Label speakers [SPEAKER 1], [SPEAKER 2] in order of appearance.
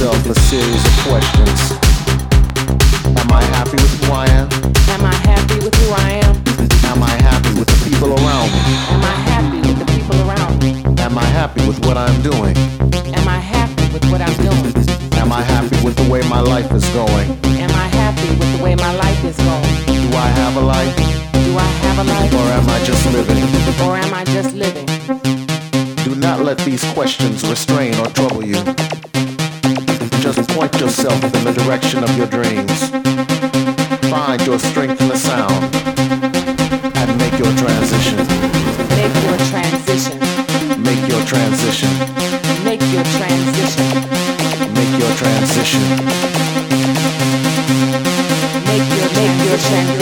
[SPEAKER 1] yourself a series of questions. Am I happy with who I am?
[SPEAKER 2] Am I happy with who I am?
[SPEAKER 1] Am I happy with the people around me?
[SPEAKER 2] Am I happy with the people around me?
[SPEAKER 1] Am I happy with what I'm doing?
[SPEAKER 2] Am I happy with what I'm doing?
[SPEAKER 1] Am I happy with the way my life is going?
[SPEAKER 2] Am I happy with the way my life is going?
[SPEAKER 1] Do I have a life?
[SPEAKER 2] Do I have a life?
[SPEAKER 1] Or am I just living?
[SPEAKER 2] Or am I just living?
[SPEAKER 1] Do not let these questions restrain or trouble you. Point yourself in the direction of your dreams. Find your strength in the sound and make your transition.
[SPEAKER 2] Make your transition.
[SPEAKER 1] Make your transition.
[SPEAKER 2] Make your transition.
[SPEAKER 1] Make your transition.
[SPEAKER 2] Make your. Make your transition.